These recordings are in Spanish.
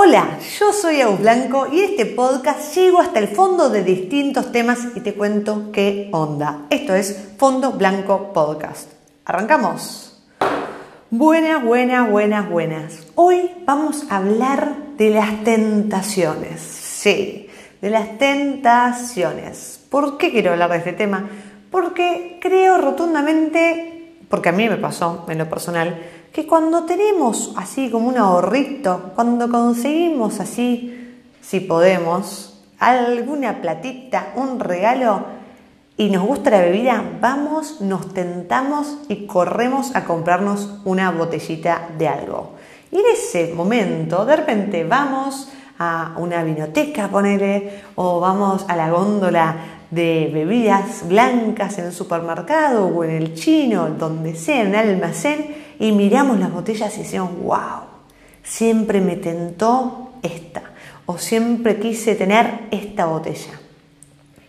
Hola, yo soy Agus Blanco y este podcast llego hasta el fondo de distintos temas y te cuento qué onda. Esto es Fondo Blanco Podcast. ¿Arrancamos? Buenas, buenas, buenas, buenas. Hoy vamos a hablar de las tentaciones. Sí, de las tentaciones. ¿Por qué quiero hablar de este tema? Porque creo rotundamente, porque a mí me pasó en lo personal, que cuando tenemos así como un ahorrito, cuando conseguimos así, si podemos, alguna platita, un regalo y nos gusta la bebida, vamos, nos tentamos y corremos a comprarnos una botellita de algo. Y en ese momento, de repente vamos a una vinoteca, ponele, o vamos a la góndola de bebidas blancas en el supermercado o en el chino, donde sea, en el almacén, y miramos las botellas y decimos, wow, siempre me tentó esta, o siempre quise tener esta botella.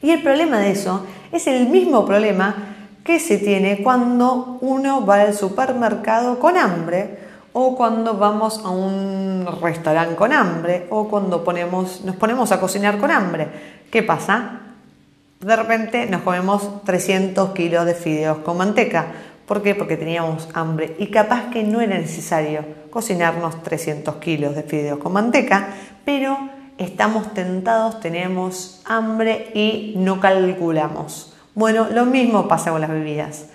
Y el problema de eso es el mismo problema que se tiene cuando uno va al supermercado con hambre o cuando vamos a un restaurante con hambre o cuando ponemos, nos ponemos a cocinar con hambre. ¿Qué pasa? De repente nos comemos 300 kilos de fideos con manteca ¿Por qué? Porque teníamos hambre y capaz que no era necesario cocinarnos 300 kilos de fideos con manteca, pero estamos tentados, tenemos hambre y no calculamos. Bueno, lo mismo pasa con las bebidas.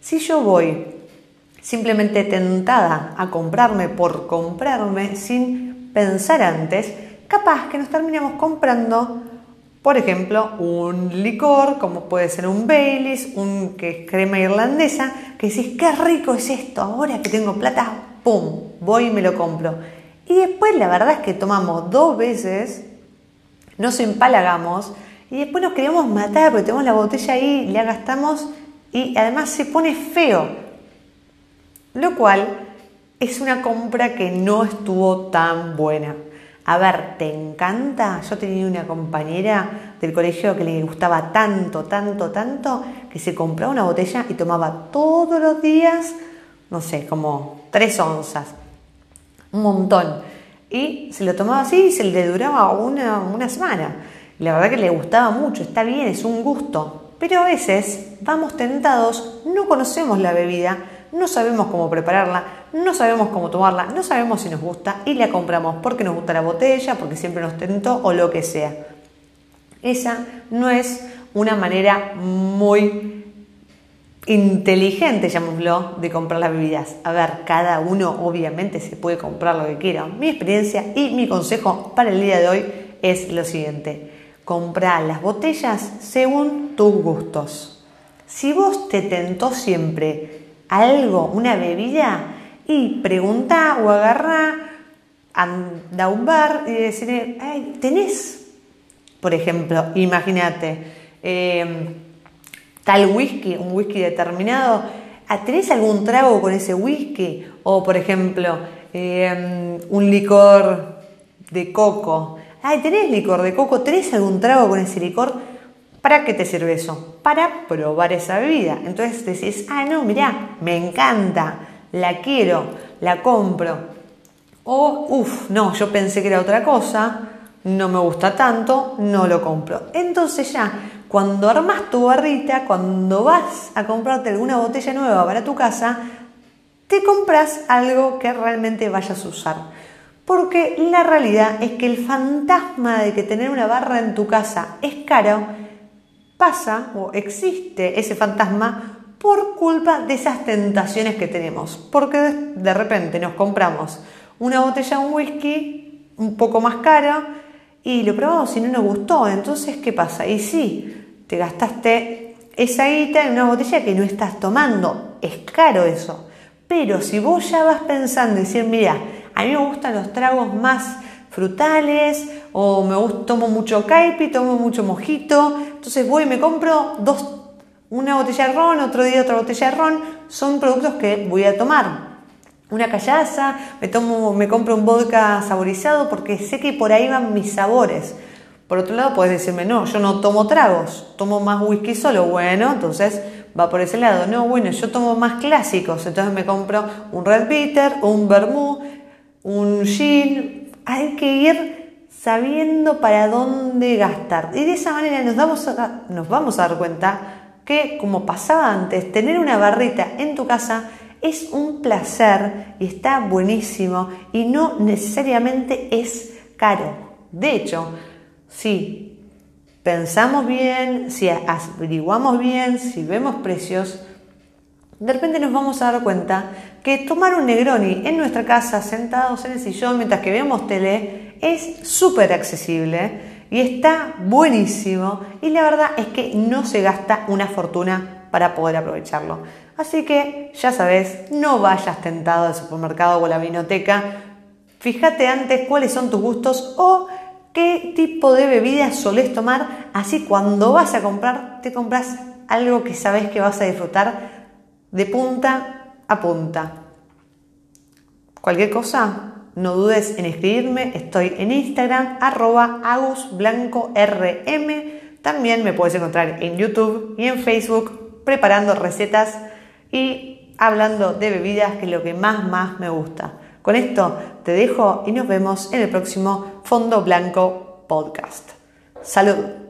Si yo voy simplemente tentada a comprarme por comprarme sin pensar antes, capaz que nos terminamos comprando por ejemplo, un licor, como puede ser un Baileys, un que es crema irlandesa, que decís, qué rico es esto, ahora que tengo plata, ¡pum! Voy y me lo compro. Y después la verdad es que tomamos dos veces, nos empalagamos y después nos queremos matar porque tenemos la botella ahí, la gastamos y además se pone feo. Lo cual es una compra que no estuvo tan buena. A ver, ¿te encanta? Yo tenía una compañera del colegio que le gustaba tanto, tanto, tanto, que se compraba una botella y tomaba todos los días, no sé, como tres onzas, un montón. Y se lo tomaba así y se le duraba una, semana. la verdad que le gustaba mucho, está bien, es un gusto. Pero a veces vamos tentados, no conocemos la bebida, no sabemos cómo prepararla, no sabemos cómo tomarla, no sabemos si nos gusta y la compramos porque nos gusta la botella, porque siempre nos tentó o lo que sea. Esa no es una manera muy inteligente, llamémoslo, de comprar las bebidas. A ver, cada uno obviamente se puede comprar lo que quiera. Mi experiencia y mi consejo para el día de hoy es lo siguiente. Compra las botellas según tus gustos. Si vos te tentó siempre algo, una bebida, y pregunta o agarra, anda a un bar y decirle, ¿tenés? Por ejemplo, imagínate, em, tal whisky, un whisky determinado, ah, ¿tenés algún trago con ese whisky? O, por ejemplo, em, un licor de coco. Ay, ¿tenés licor de coco? ¿Tenés algún trago con ese licor? ¿Para qué te sirve eso? Para probar esa bebida. Entonces decís, ah, no, mirá, me encanta la quiero, la compro. O, uff, no, yo pensé que era otra cosa, no me gusta tanto, no lo compro. Entonces ya, cuando armas tu barrita, cuando vas a comprarte alguna botella nueva para tu casa, te compras algo que realmente vayas a usar. Porque la realidad es que el fantasma de que tener una barra en tu casa es caro, pasa o existe ese fantasma por culpa de esas tentaciones que tenemos. Porque de repente nos compramos una botella de un whisky un poco más cara y lo probamos y no nos gustó. Entonces, ¿qué pasa? Y sí, te gastaste esa guita en una botella que no estás tomando. Es caro eso. Pero si vos ya vas pensando y decir, mira, a mí me gustan los tragos más frutales o me tomo mucho caipi, tomo mucho mojito, entonces voy y me compro dos una botella de ron, otro día otra botella de ron, son productos que voy a tomar. Una callaza, me, tomo, me compro un vodka saborizado porque sé que por ahí van mis sabores. Por otro lado, puedes decirme, no, yo no tomo tragos, tomo más whisky solo. Bueno, entonces va por ese lado. No, bueno, yo tomo más clásicos, entonces me compro un Red Bitter, un Vermouth, un Gin, hay que ir sabiendo para dónde gastar. Y de esa manera nos, damos nos vamos a dar cuenta que, como pasaba antes, tener una barrita en tu casa es un placer y está buenísimo y no necesariamente es caro. De hecho, si pensamos bien, si averiguamos bien, si vemos precios, de repente nos vamos a dar cuenta que tomar un Negroni en nuestra casa, sentados en el sillón mientras que vemos tele, es súper accesible y está buenísimo y la verdad es que no se gasta una fortuna para poder aprovecharlo. Así que ya sabes, no vayas tentado al supermercado o a la vinoteca. Fíjate antes cuáles son tus gustos o qué tipo de bebidas solés tomar. Así cuando vas a comprar, te compras algo que sabes que vas a disfrutar de punta a punta. Cualquier cosa, no dudes en escribirme. Estoy en Instagram, arroba agusblancorm. También me puedes encontrar en YouTube y en Facebook preparando recetas y hablando de bebidas, que es lo que más, más me gusta. Con esto te dejo y nos vemos en el próximo Fondo Blanco Podcast. Salud.